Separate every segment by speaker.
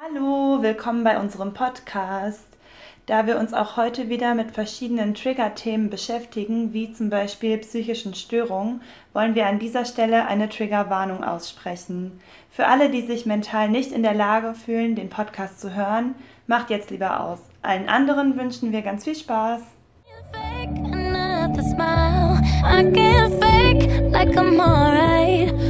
Speaker 1: Hallo, willkommen bei unserem Podcast. Da wir uns auch heute wieder mit verschiedenen Trigger-Themen beschäftigen, wie zum Beispiel psychischen Störungen, wollen wir an dieser Stelle eine Triggerwarnung aussprechen. Für alle, die sich mental nicht in der Lage fühlen, den Podcast zu hören, macht jetzt lieber aus. Allen anderen wünschen wir ganz viel Spaß. I can't fake like I'm alright.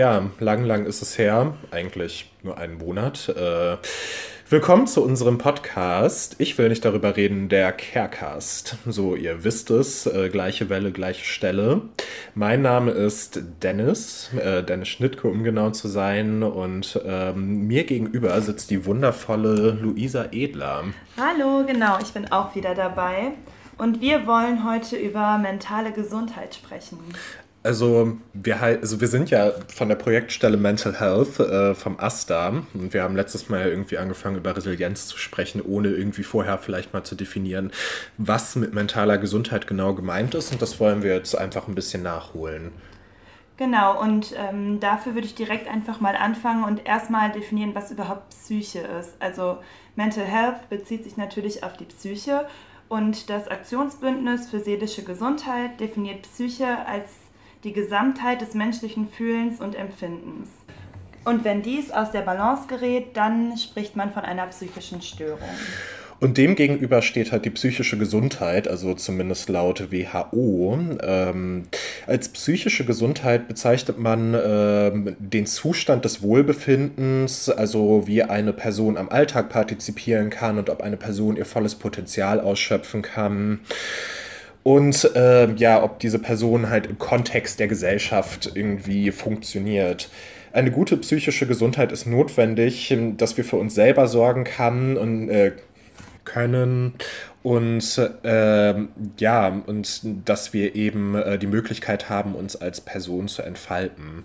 Speaker 2: Ja, lang, lang ist es her, eigentlich nur einen Monat. Äh, willkommen zu unserem Podcast. Ich will nicht darüber reden, der Carecast. So, ihr wisst es, äh, gleiche Welle, gleiche Stelle. Mein Name ist Dennis, äh, Dennis Schnittke, um genau zu sein. Und ähm, mir gegenüber sitzt die wundervolle Luisa Edler.
Speaker 1: Hallo, genau, ich bin auch wieder dabei. Und wir wollen heute über mentale Gesundheit sprechen.
Speaker 2: Also wir, also wir sind ja von der Projektstelle Mental Health äh, vom AStA und wir haben letztes Mal irgendwie angefangen über Resilienz zu sprechen, ohne irgendwie vorher vielleicht mal zu definieren, was mit mentaler Gesundheit genau gemeint ist und das wollen wir jetzt einfach ein bisschen nachholen.
Speaker 1: Genau, und ähm, dafür würde ich direkt einfach mal anfangen und erstmal definieren, was überhaupt Psyche ist. Also Mental Health bezieht sich natürlich auf die Psyche und das Aktionsbündnis für seelische Gesundheit definiert Psyche als die Gesamtheit des menschlichen Fühlens und Empfindens. Und wenn dies aus der Balance gerät, dann spricht man von einer psychischen Störung.
Speaker 2: Und demgegenüber steht halt die psychische Gesundheit, also zumindest laut WHO. Ähm, als psychische Gesundheit bezeichnet man ähm, den Zustand des Wohlbefindens, also wie eine Person am Alltag partizipieren kann und ob eine Person ihr volles Potenzial ausschöpfen kann. Und äh, ja, ob diese Person halt im Kontext der Gesellschaft irgendwie funktioniert. Eine gute psychische Gesundheit ist notwendig, dass wir für uns selber sorgen kann und äh, können und äh, ja, und dass wir eben äh, die Möglichkeit haben, uns als Person zu entfalten.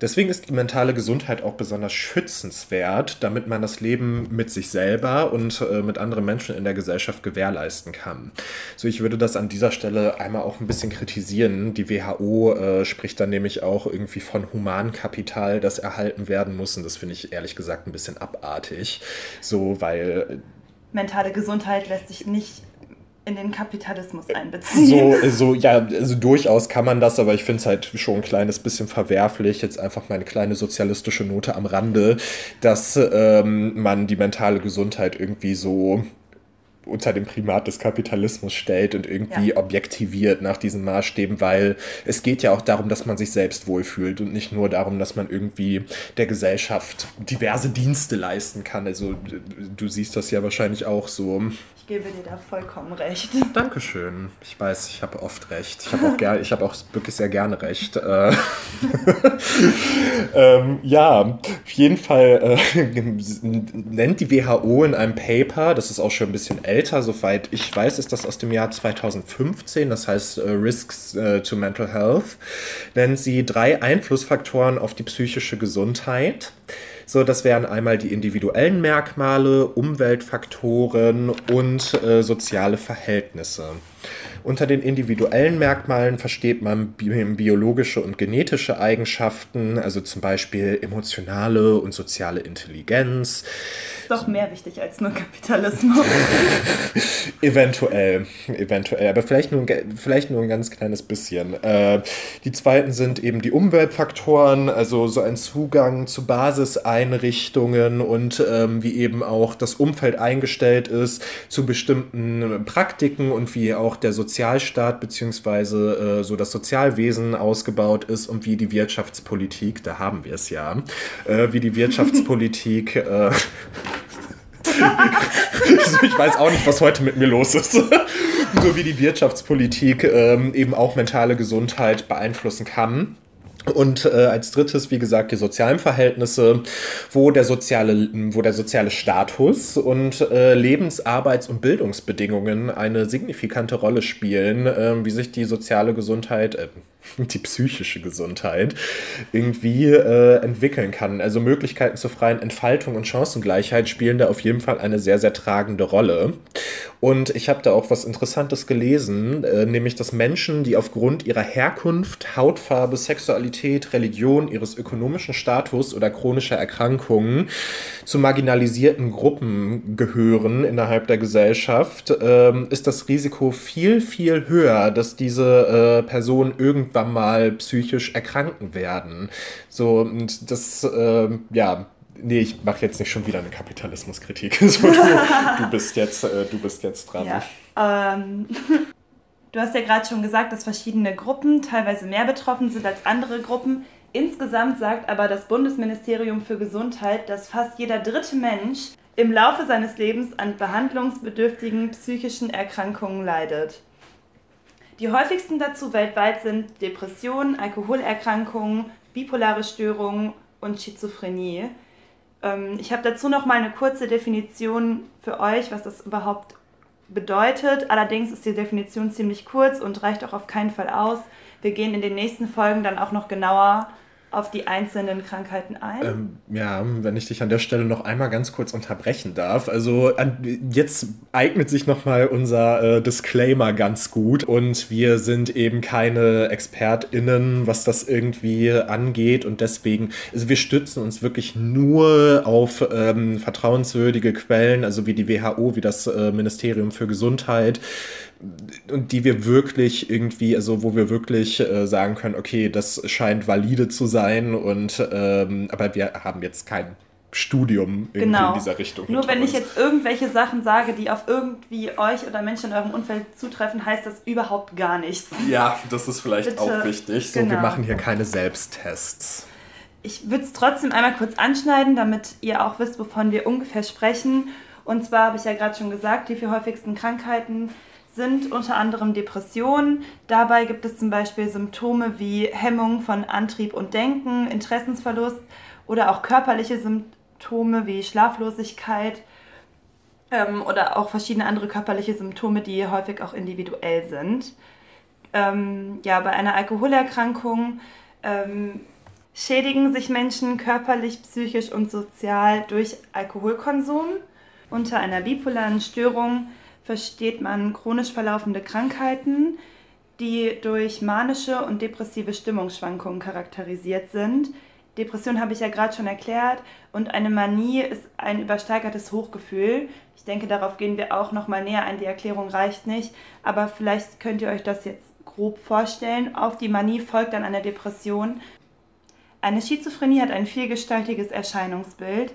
Speaker 2: Deswegen ist die mentale Gesundheit auch besonders schützenswert, damit man das Leben mit sich selber und äh, mit anderen Menschen in der Gesellschaft gewährleisten kann. So, ich würde das an dieser Stelle einmal auch ein bisschen kritisieren. Die WHO äh, spricht dann nämlich auch irgendwie von Humankapital, das erhalten werden muss. Und das finde ich ehrlich gesagt ein bisschen abartig. So, weil
Speaker 1: mentale Gesundheit lässt sich nicht in den Kapitalismus einbeziehen.
Speaker 2: So, so ja, also durchaus kann man das, aber ich finde es halt schon ein kleines bisschen verwerflich, jetzt einfach meine kleine sozialistische Note am Rande, dass ähm, man die mentale Gesundheit irgendwie so unter dem Primat des Kapitalismus stellt und irgendwie ja. objektiviert nach diesen Maßstäben, weil es geht ja auch darum, dass man sich selbst wohlfühlt und nicht nur darum, dass man irgendwie der Gesellschaft diverse Dienste leisten kann. Also du siehst das ja wahrscheinlich auch so.
Speaker 1: Ich gebe dir da vollkommen recht.
Speaker 2: Dankeschön. Ich weiß, ich habe oft recht. Ich habe auch, ger ich hab auch wirklich sehr gerne recht. Äh, ähm, ja, auf jeden Fall äh, nennt die WHO in einem Paper, das ist auch schon ein bisschen älter, soweit ich weiß, ist das aus dem Jahr 2015, das heißt äh, Risks äh, to Mental Health, nennt sie drei Einflussfaktoren auf die psychische Gesundheit. So, das wären einmal die individuellen Merkmale, Umweltfaktoren und äh, soziale Verhältnisse. Unter den individuellen Merkmalen versteht man biologische und genetische Eigenschaften, also zum Beispiel emotionale und soziale Intelligenz.
Speaker 1: Ist doch mehr wichtig als nur Kapitalismus.
Speaker 2: eventuell, eventuell, aber vielleicht nur, vielleicht nur ein ganz kleines bisschen. Äh, die zweiten sind eben die Umweltfaktoren, also so ein Zugang zu Basiseinrichtungen und ähm, wie eben auch das Umfeld eingestellt ist zu bestimmten Praktiken und wie auch der soziale Sozialstaat beziehungsweise äh, so das Sozialwesen ausgebaut ist und wie die Wirtschaftspolitik, da haben wir es ja, äh, wie die Wirtschaftspolitik äh, ich weiß auch nicht, was heute mit mir los ist. so wie die Wirtschaftspolitik ähm, eben auch mentale Gesundheit beeinflussen kann. Und äh, als drittes, wie gesagt, die sozialen Verhältnisse, wo der soziale, wo der soziale Status und äh, Lebens-, Arbeits- und Bildungsbedingungen eine signifikante Rolle spielen, äh, wie sich die soziale Gesundheit, äh, die psychische Gesundheit irgendwie äh, entwickeln kann. Also Möglichkeiten zur freien Entfaltung und Chancengleichheit spielen da auf jeden Fall eine sehr, sehr tragende Rolle. Und ich habe da auch was Interessantes gelesen, äh, nämlich dass Menschen, die aufgrund ihrer Herkunft, Hautfarbe, Sexualität, Religion, ihres ökonomischen Status oder chronischer Erkrankungen zu marginalisierten Gruppen gehören innerhalb der Gesellschaft, äh, ist das Risiko viel, viel höher, dass diese äh, Personen irgendwann irgendwann mal psychisch erkranken werden. So, und das, äh, ja, nee, ich mache jetzt nicht schon wieder eine Kapitalismuskritik. So, du, du, bist jetzt, äh, du bist jetzt dran.
Speaker 1: Ja, ähm, du hast ja gerade schon gesagt, dass verschiedene Gruppen teilweise mehr betroffen sind als andere Gruppen. Insgesamt sagt aber das Bundesministerium für Gesundheit, dass fast jeder dritte Mensch im Laufe seines Lebens an behandlungsbedürftigen psychischen Erkrankungen leidet. Die häufigsten dazu weltweit sind Depressionen, Alkoholerkrankungen, bipolare Störungen und Schizophrenie. Ähm, ich habe dazu noch mal eine kurze Definition für euch, was das überhaupt bedeutet. Allerdings ist die Definition ziemlich kurz und reicht auch auf keinen Fall aus. Wir gehen in den nächsten Folgen dann auch noch genauer auf die einzelnen Krankheiten ein?
Speaker 2: Ähm, ja, wenn ich dich an der Stelle noch einmal ganz kurz unterbrechen darf. Also an, jetzt eignet sich nochmal unser äh, Disclaimer ganz gut und wir sind eben keine ExpertInnen, was das irgendwie angeht und deswegen, also wir stützen uns wirklich nur auf ähm, vertrauenswürdige Quellen, also wie die WHO, wie das äh, Ministerium für Gesundheit, und die wir wirklich irgendwie, also wo wir wirklich äh, sagen können, okay, das scheint valide zu sein und ähm, aber wir haben jetzt kein Studium irgendwie genau. in dieser Richtung.
Speaker 1: Nur wenn uns. ich jetzt irgendwelche Sachen sage, die auf irgendwie euch oder Menschen in eurem Umfeld zutreffen, heißt das überhaupt gar nichts.
Speaker 2: Ja, das ist vielleicht Bitte. auch wichtig. So, genau. wir machen hier keine Selbsttests.
Speaker 1: Ich würde es trotzdem einmal kurz anschneiden, damit ihr auch wisst, wovon wir ungefähr sprechen. Und zwar habe ich ja gerade schon gesagt, die vier häufigsten Krankheiten sind unter anderem Depressionen. Dabei gibt es zum Beispiel Symptome wie Hemmung von Antrieb und Denken, Interessensverlust oder auch körperliche Symptome wie Schlaflosigkeit ähm, oder auch verschiedene andere körperliche Symptome, die häufig auch individuell sind. Ähm, ja, bei einer Alkoholerkrankung ähm, schädigen sich Menschen körperlich, psychisch und sozial durch Alkoholkonsum. Unter einer bipolaren Störung versteht man chronisch verlaufende Krankheiten, die durch manische und depressive Stimmungsschwankungen charakterisiert sind. Depression habe ich ja gerade schon erklärt und eine Manie ist ein übersteigertes Hochgefühl. Ich denke, darauf gehen wir auch noch mal näher ein. Die Erklärung reicht nicht, aber vielleicht könnt ihr euch das jetzt grob vorstellen. Auf die Manie folgt dann eine Depression. Eine Schizophrenie hat ein vielgestaltiges Erscheinungsbild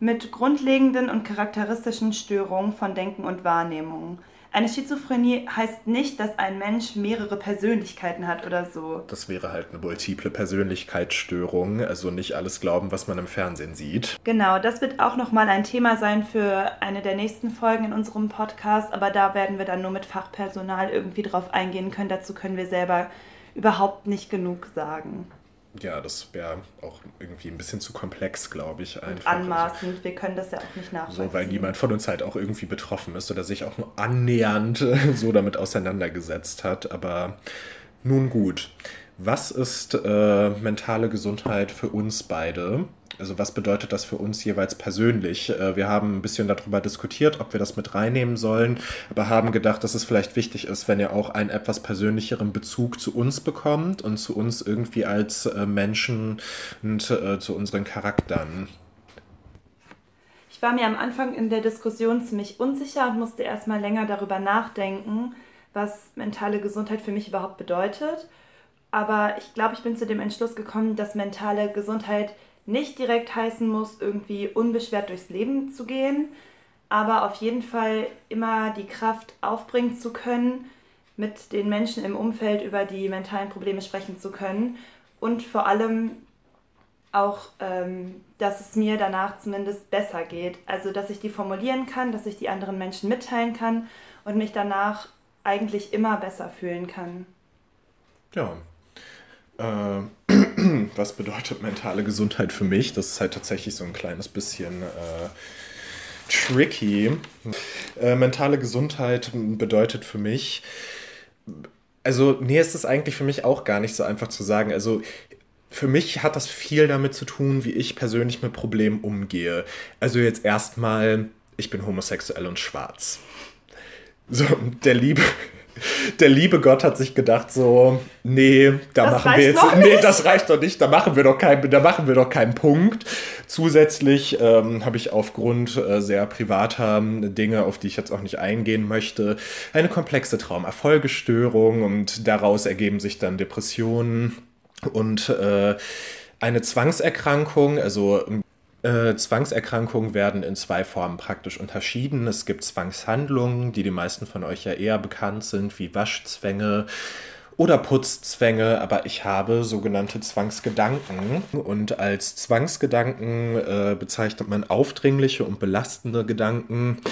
Speaker 1: mit grundlegenden und charakteristischen Störungen von Denken und Wahrnehmung. Eine Schizophrenie heißt nicht, dass ein Mensch mehrere Persönlichkeiten hat oder so.
Speaker 2: Das wäre halt eine multiple Persönlichkeitsstörung, also nicht alles glauben, was man im Fernsehen sieht.
Speaker 1: Genau, das wird auch nochmal ein Thema sein für eine der nächsten Folgen in unserem Podcast, aber da werden wir dann nur mit Fachpersonal irgendwie drauf eingehen können. Dazu können wir selber überhaupt nicht genug sagen
Speaker 2: ja, das wäre auch irgendwie ein bisschen zu komplex, glaube ich.
Speaker 1: Einfach. Und anmaßend, wir können das ja auch nicht nachvollziehen.
Speaker 2: So, weil niemand von uns halt auch irgendwie betroffen ist oder sich auch nur annähernd so damit auseinandergesetzt hat. Aber nun gut. Was ist äh, mentale Gesundheit für uns beide? Also was bedeutet das für uns jeweils persönlich? Äh, wir haben ein bisschen darüber diskutiert, ob wir das mit reinnehmen sollen, aber haben gedacht, dass es vielleicht wichtig ist, wenn ihr auch einen etwas persönlicheren Bezug zu uns bekommt und zu uns irgendwie als äh, Menschen und äh, zu unseren Charakteren.
Speaker 1: Ich war mir am Anfang in der Diskussion ziemlich unsicher und musste erstmal länger darüber nachdenken, was mentale Gesundheit für mich überhaupt bedeutet. Aber ich glaube, ich bin zu dem Entschluss gekommen, dass mentale Gesundheit nicht direkt heißen muss, irgendwie unbeschwert durchs Leben zu gehen, aber auf jeden Fall immer die Kraft aufbringen zu können, mit den Menschen im Umfeld über die mentalen Probleme sprechen zu können und vor allem auch, ähm, dass es mir danach zumindest besser geht. Also, dass ich die formulieren kann, dass ich die anderen Menschen mitteilen kann und mich danach eigentlich immer besser fühlen kann.
Speaker 2: Ja, äh, was bedeutet mentale Gesundheit für mich? Das ist halt tatsächlich so ein kleines bisschen äh, tricky. Äh, mentale Gesundheit bedeutet für mich, also, nee, ist es eigentlich für mich auch gar nicht so einfach zu sagen. Also, für mich hat das viel damit zu tun, wie ich persönlich mit Problemen umgehe. Also jetzt erstmal, ich bin homosexuell und schwarz. So, der liebe, der liebe Gott hat sich gedacht so, nee, da das machen wir jetzt, nee, das reicht doch nicht, da machen wir doch keinen, da machen wir doch keinen Punkt. Zusätzlich ähm, habe ich aufgrund äh, sehr privater Dinge, auf die ich jetzt auch nicht eingehen möchte, eine komplexe Traumerfolgestörung und daraus ergeben sich dann Depressionen und äh, eine Zwangserkrankung, also äh, Zwangserkrankungen werden in zwei Formen praktisch unterschieden. Es gibt Zwangshandlungen, die die meisten von euch ja eher bekannt sind, wie Waschzwänge oder Putzzwänge, aber ich habe sogenannte Zwangsgedanken. Und als Zwangsgedanken äh, bezeichnet man aufdringliche und belastende Gedanken,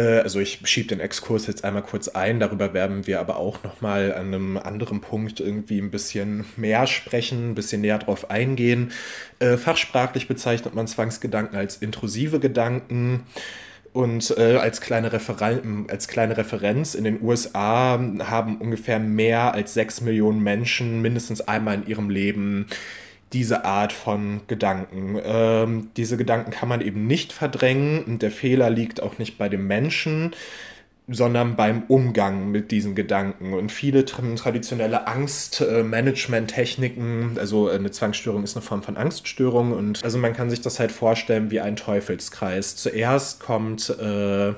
Speaker 2: also ich schiebe den Exkurs jetzt einmal kurz ein, darüber werden wir aber auch nochmal an einem anderen Punkt irgendwie ein bisschen mehr sprechen, ein bisschen näher drauf eingehen. Äh, fachsprachlich bezeichnet man Zwangsgedanken als intrusive Gedanken. Und äh, als, kleine als kleine Referenz, in den USA haben ungefähr mehr als sechs Millionen Menschen mindestens einmal in ihrem Leben diese Art von Gedanken. Ähm, diese Gedanken kann man eben nicht verdrängen und der Fehler liegt auch nicht bei dem Menschen, sondern beim Umgang mit diesen Gedanken. Und viele traditionelle Angstmanagement-Techniken, also eine Zwangsstörung ist eine Form von Angststörung und also man kann sich das halt vorstellen wie ein Teufelskreis. Zuerst kommt, äh,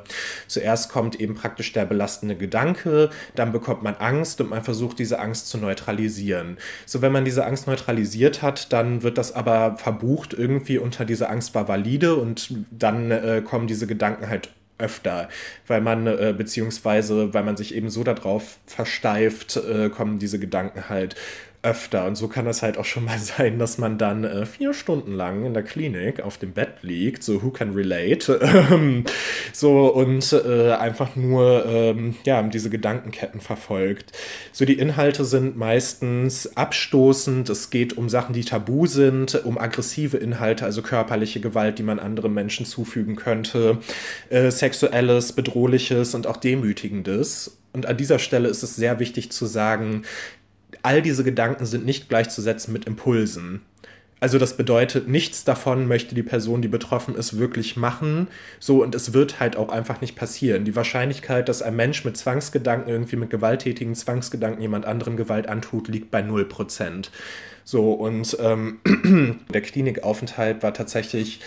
Speaker 2: zuerst kommt eben praktisch der belastende Gedanke, dann bekommt man Angst und man versucht diese Angst zu neutralisieren. So, wenn man diese Angst neutralisiert hat, dann wird das aber verbucht irgendwie unter diese Angst war valide und dann äh, kommen diese Gedanken halt öfter, weil man, äh, beziehungsweise weil man sich eben so darauf versteift, äh, kommen diese Gedanken halt öfter. Und so kann es halt auch schon mal sein, dass man dann äh, vier Stunden lang in der Klinik auf dem Bett liegt, so who can relate, ähm, so und äh, einfach nur ähm, ja, diese Gedankenketten verfolgt. So die Inhalte sind meistens abstoßend, es geht um Sachen, die tabu sind, um aggressive Inhalte, also körperliche Gewalt, die man anderen Menschen zufügen könnte, äh, sexuelles, bedrohliches und auch demütigendes. Und an dieser Stelle ist es sehr wichtig zu sagen, all diese Gedanken sind nicht gleichzusetzen mit Impulsen. Also das bedeutet, nichts davon möchte die Person, die betroffen ist, wirklich machen. So, und es wird halt auch einfach nicht passieren. Die Wahrscheinlichkeit, dass ein Mensch mit Zwangsgedanken, irgendwie mit gewalttätigen Zwangsgedanken jemand anderem Gewalt antut, liegt bei 0%. So, und ähm, der Klinikaufenthalt war tatsächlich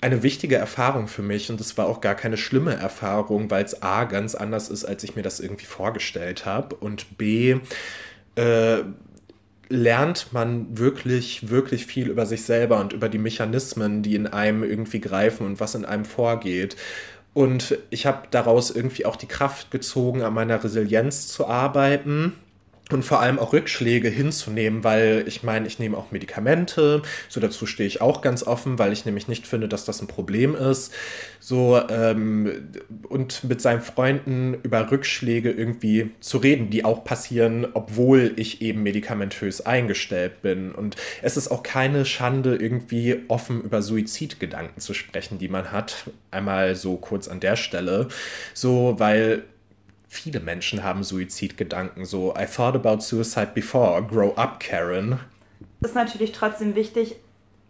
Speaker 2: eine wichtige Erfahrung für mich und es war auch gar keine schlimme Erfahrung, weil es A ganz anders ist, als ich mir das irgendwie vorgestellt habe und B äh, lernt man wirklich, wirklich viel über sich selber und über die Mechanismen, die in einem irgendwie greifen und was in einem vorgeht. Und ich habe daraus irgendwie auch die Kraft gezogen, an meiner Resilienz zu arbeiten und vor allem auch Rückschläge hinzunehmen, weil ich meine, ich nehme auch Medikamente, so dazu stehe ich auch ganz offen, weil ich nämlich nicht finde, dass das ein Problem ist. So ähm, und mit seinen Freunden über Rückschläge irgendwie zu reden, die auch passieren, obwohl ich eben medikamentös eingestellt bin. Und es ist auch keine Schande, irgendwie offen über Suizidgedanken zu sprechen, die man hat. Einmal so kurz an der Stelle. So, weil viele Menschen haben Suizidgedanken. So, I thought about suicide before. Grow up, Karen.
Speaker 1: Es ist natürlich trotzdem wichtig,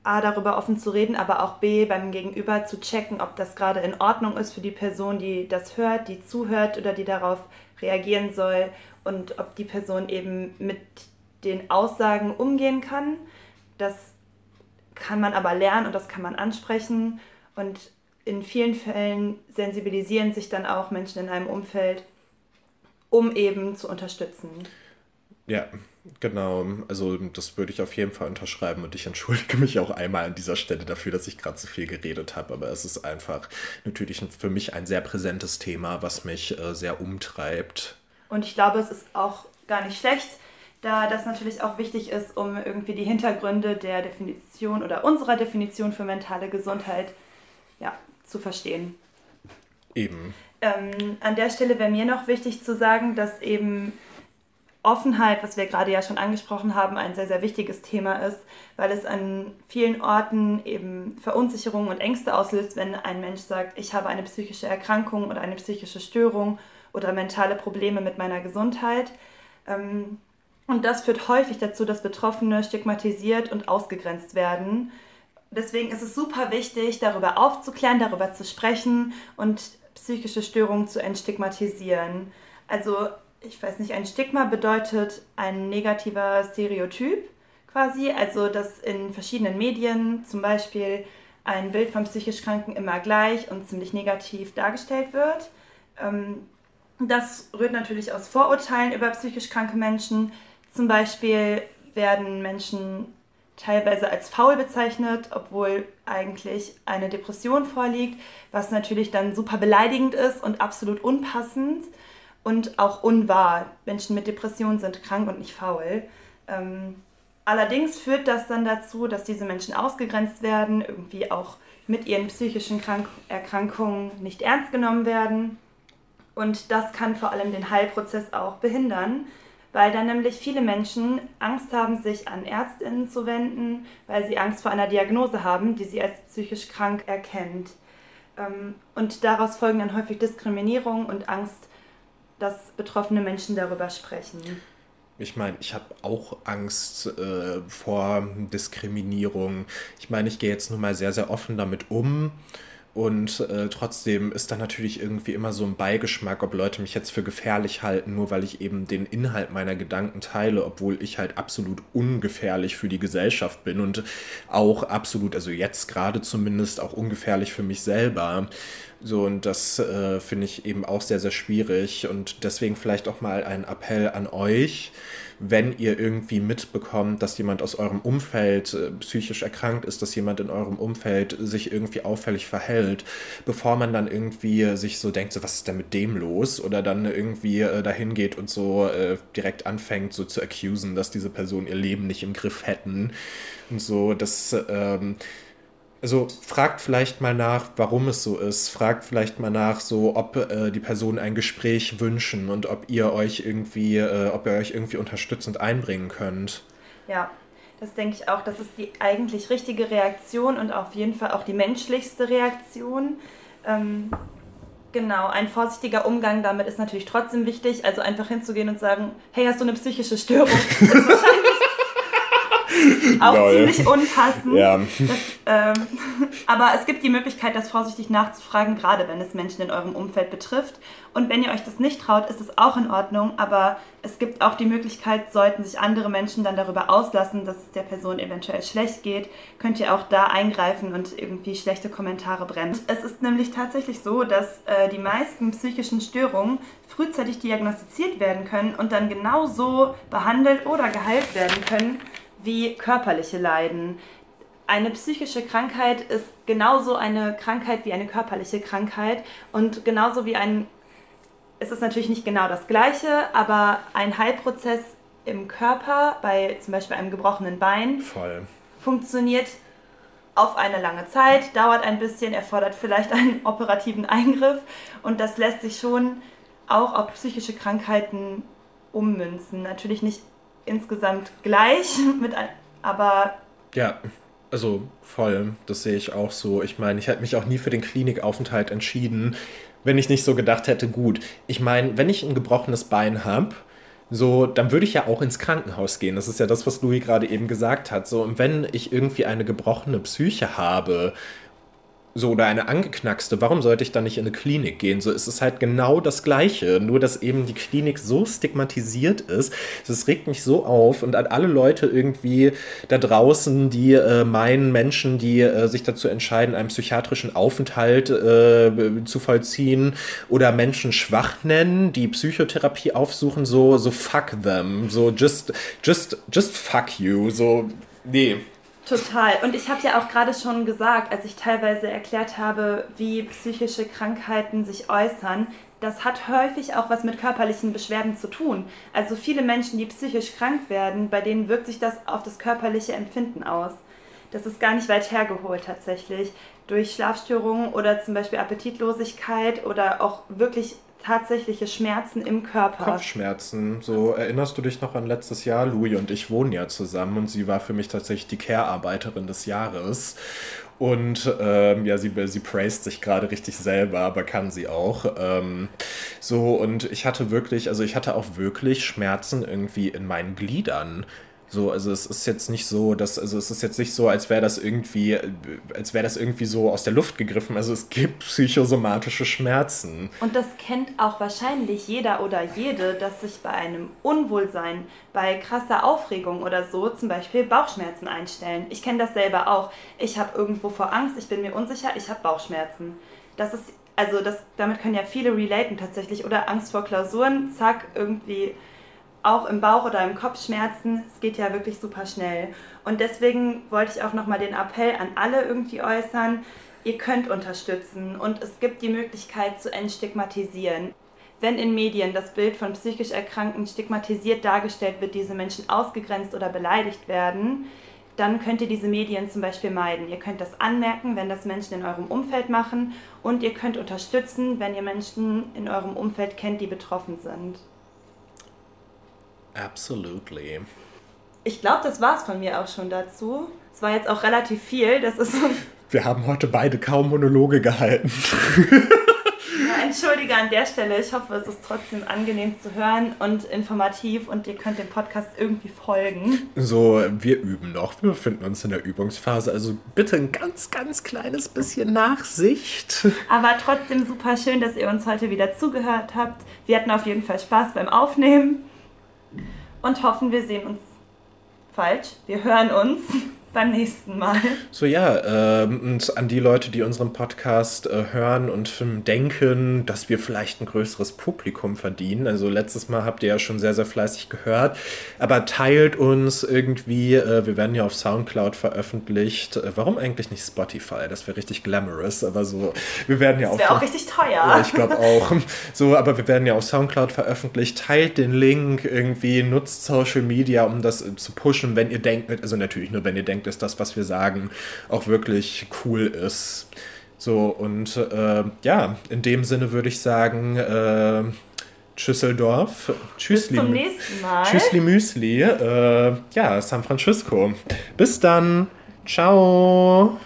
Speaker 1: A, darüber offen zu reden, aber auch B, beim Gegenüber zu checken, ob das gerade in Ordnung ist für die Person, die das hört, die zuhört oder die darauf reagieren soll und ob die Person eben mit den Aussagen umgehen kann. Das kann man aber lernen und das kann man ansprechen und in vielen Fällen sensibilisieren sich dann auch Menschen in einem Umfeld um eben zu unterstützen.
Speaker 2: Ja, genau. Also das würde ich auf jeden Fall unterschreiben und ich entschuldige mich auch einmal an dieser Stelle dafür, dass ich gerade so viel geredet habe. Aber es ist einfach natürlich für mich ein sehr präsentes Thema, was mich äh, sehr umtreibt.
Speaker 1: Und ich glaube, es ist auch gar nicht schlecht, da das natürlich auch wichtig ist, um irgendwie die Hintergründe der Definition oder unserer Definition für mentale Gesundheit ja, zu verstehen.
Speaker 2: Eben.
Speaker 1: Ähm, an der Stelle wäre mir noch wichtig zu sagen, dass eben Offenheit, was wir gerade ja schon angesprochen haben, ein sehr, sehr wichtiges Thema ist, weil es an vielen Orten eben Verunsicherung und Ängste auslöst, wenn ein Mensch sagt, ich habe eine psychische Erkrankung oder eine psychische Störung oder mentale Probleme mit meiner Gesundheit. Ähm, und das führt häufig dazu, dass Betroffene stigmatisiert und ausgegrenzt werden. Deswegen ist es super wichtig, darüber aufzuklären, darüber zu sprechen und psychische Störungen zu entstigmatisieren. Also ich weiß nicht, ein Stigma bedeutet ein negativer Stereotyp quasi, also dass in verschiedenen Medien zum Beispiel ein Bild von psychisch Kranken immer gleich und ziemlich negativ dargestellt wird. Ähm, das rührt natürlich aus Vorurteilen über psychisch kranke Menschen. Zum Beispiel werden Menschen teilweise als faul bezeichnet, obwohl eigentlich eine Depression vorliegt, was natürlich dann super beleidigend ist und absolut unpassend und auch unwahr. Menschen mit Depressionen sind krank und nicht faul. Ähm, allerdings führt das dann dazu, dass diese Menschen ausgegrenzt werden, irgendwie auch mit ihren psychischen Krank Erkrankungen nicht ernst genommen werden. Und das kann vor allem den Heilprozess auch behindern, weil dann nämlich viele Menschen Angst haben, sich an Ärztinnen zu wenden, weil sie Angst vor einer Diagnose haben, die sie als psychisch krank erkennt. Ähm, und daraus folgen dann häufig Diskriminierung und Angst dass betroffene Menschen darüber sprechen.
Speaker 2: Ich meine, ich habe auch Angst äh, vor Diskriminierung. Ich meine, ich gehe jetzt nun mal sehr, sehr offen damit um. Und äh, trotzdem ist da natürlich irgendwie immer so ein Beigeschmack, ob Leute mich jetzt für gefährlich halten, nur weil ich eben den Inhalt meiner Gedanken teile, obwohl ich halt absolut ungefährlich für die Gesellschaft bin und auch absolut, also jetzt gerade zumindest auch ungefährlich für mich selber. So, und das äh, finde ich eben auch sehr, sehr schwierig. Und deswegen vielleicht auch mal ein Appell an euch, wenn ihr irgendwie mitbekommt, dass jemand aus eurem Umfeld äh, psychisch erkrankt ist, dass jemand in eurem Umfeld sich irgendwie auffällig verhält, bevor man dann irgendwie sich so denkt, so was ist denn mit dem los? Oder dann irgendwie äh, dahin geht und so äh, direkt anfängt, so zu accusen, dass diese Person ihr Leben nicht im Griff hätten. Und so, das ähm, also fragt vielleicht mal nach, warum es so ist. Fragt vielleicht mal nach, so ob äh, die Personen ein Gespräch wünschen und ob ihr euch irgendwie, äh, ob ihr euch irgendwie unterstützend einbringen könnt.
Speaker 1: Ja, das denke ich auch. Das ist die eigentlich richtige Reaktion und auf jeden Fall auch die menschlichste Reaktion. Ähm, genau, ein vorsichtiger Umgang damit ist natürlich trotzdem wichtig. Also einfach hinzugehen und sagen, hey, hast du eine psychische Störung? Das ist wahrscheinlich auch Lol. ziemlich unpassend. Ja. Das, ähm, aber es gibt die Möglichkeit, das vorsichtig nachzufragen, gerade wenn es Menschen in eurem Umfeld betrifft. Und wenn ihr euch das nicht traut, ist es auch in Ordnung. Aber es gibt auch die Möglichkeit, sollten sich andere Menschen dann darüber auslassen, dass es der Person eventuell schlecht geht, könnt ihr auch da eingreifen und irgendwie schlechte Kommentare brennen. Es ist nämlich tatsächlich so, dass äh, die meisten psychischen Störungen frühzeitig diagnostiziert werden können und dann genauso behandelt oder geheilt werden können wie körperliche Leiden. Eine psychische Krankheit ist genauso eine Krankheit wie eine körperliche Krankheit und genauso wie ein, es ist natürlich nicht genau das gleiche, aber ein Heilprozess im Körper, bei zum Beispiel einem gebrochenen Bein,
Speaker 2: Voll.
Speaker 1: funktioniert auf eine lange Zeit, dauert ein bisschen, erfordert vielleicht einen operativen Eingriff und das lässt sich schon auch auf psychische Krankheiten ummünzen. Natürlich nicht insgesamt gleich, mit, aber.
Speaker 2: Ja, also voll, das sehe ich auch so. Ich meine, ich hätte mich auch nie für den Klinikaufenthalt entschieden, wenn ich nicht so gedacht hätte, gut, ich meine, wenn ich ein gebrochenes Bein habe, so, dann würde ich ja auch ins Krankenhaus gehen. Das ist ja das, was Louis gerade eben gesagt hat. So, und wenn ich irgendwie eine gebrochene Psyche habe, so oder eine angeknackste, warum sollte ich dann nicht in eine Klinik gehen? So ist es halt genau das Gleiche, nur dass eben die Klinik so stigmatisiert ist. Das regt mich so auf und an alle Leute irgendwie da draußen, die äh, meinen Menschen, die äh, sich dazu entscheiden, einen psychiatrischen Aufenthalt äh, zu vollziehen oder Menschen schwach nennen, die Psychotherapie aufsuchen, so so fuck them, so just just just fuck you, so nee.
Speaker 1: Total. Und ich habe ja auch gerade schon gesagt, als ich teilweise erklärt habe, wie psychische Krankheiten sich äußern, das hat häufig auch was mit körperlichen Beschwerden zu tun. Also viele Menschen, die psychisch krank werden, bei denen wirkt sich das auf das körperliche Empfinden aus. Das ist gar nicht weit hergeholt tatsächlich. Durch Schlafstörungen oder zum Beispiel Appetitlosigkeit oder auch wirklich tatsächliche Schmerzen im Körper.
Speaker 2: Kopfschmerzen. So erinnerst du dich noch an letztes Jahr? Louis und ich wohnen ja zusammen und sie war für mich tatsächlich die Care-Arbeiterin des Jahres. Und ähm, ja, sie, sie praised sich gerade richtig selber, aber kann sie auch. Ähm, so, und ich hatte wirklich, also ich hatte auch wirklich Schmerzen irgendwie in meinen Gliedern. So, also es ist jetzt nicht so, dass, also es ist jetzt nicht so, als wäre das irgendwie, als wäre das irgendwie so aus der Luft gegriffen. Also es gibt psychosomatische Schmerzen.
Speaker 1: Und das kennt auch wahrscheinlich jeder oder jede, dass sich bei einem Unwohlsein, bei krasser Aufregung oder so zum Beispiel Bauchschmerzen einstellen. Ich kenne das selber auch. Ich habe irgendwo vor Angst, ich bin mir unsicher, ich habe Bauchschmerzen. Das ist, also das, damit können ja viele relaten tatsächlich. Oder Angst vor Klausuren, zack, irgendwie auch im Bauch oder im Kopf Schmerzen, es geht ja wirklich super schnell. Und deswegen wollte ich auch nochmal den Appell an alle irgendwie äußern, ihr könnt unterstützen und es gibt die Möglichkeit zu entstigmatisieren. Wenn in Medien das Bild von psychisch Erkrankten stigmatisiert dargestellt wird, diese Menschen ausgegrenzt oder beleidigt werden, dann könnt ihr diese Medien zum Beispiel meiden. Ihr könnt das anmerken, wenn das Menschen in eurem Umfeld machen und ihr könnt unterstützen, wenn ihr Menschen in eurem Umfeld kennt, die betroffen sind.
Speaker 2: Absolutely.
Speaker 1: Ich glaube, das war es von mir auch schon dazu. Es war jetzt auch relativ viel. Das ist
Speaker 2: Wir haben heute beide kaum Monologe gehalten.
Speaker 1: ja, entschuldige an der Stelle. Ich hoffe, es ist trotzdem angenehm zu hören und informativ und ihr könnt dem Podcast irgendwie folgen.
Speaker 2: So, wir üben noch. Wir befinden uns in der Übungsphase. Also bitte ein ganz, ganz kleines bisschen Nachsicht.
Speaker 1: Aber trotzdem super schön, dass ihr uns heute wieder zugehört habt. Wir hatten auf jeden Fall Spaß beim Aufnehmen und hoffen, wir sehen uns falsch. Wir hören uns beim nächsten Mal.
Speaker 2: So ja, und an die Leute, die unseren Podcast äh, hören und denken, dass wir vielleicht ein größeres Publikum verdienen. Also letztes Mal habt ihr ja schon sehr, sehr fleißig gehört. Aber teilt uns irgendwie, äh, wir werden ja auf Soundcloud veröffentlicht. Äh, warum eigentlich nicht Spotify? Das wäre richtig glamorous, aber so, wir werden ja
Speaker 1: das
Speaker 2: auch...
Speaker 1: Das wäre auch richtig teuer.
Speaker 2: Ja, ich glaube auch. So, aber wir werden ja auf Soundcloud veröffentlicht. Teilt den Link irgendwie, nutzt Social Media, um das äh, zu pushen, wenn ihr denkt, also natürlich nur, wenn ihr denkt, denkt, dass das, was wir sagen, auch wirklich cool ist. So, und äh, ja, in dem Sinne würde ich sagen, äh, Tschüsseldorf.
Speaker 1: Tschüssli. Bis zum nächsten Mal.
Speaker 2: Tschüssli Müsli. Äh, ja, San Francisco. Bis dann. Ciao.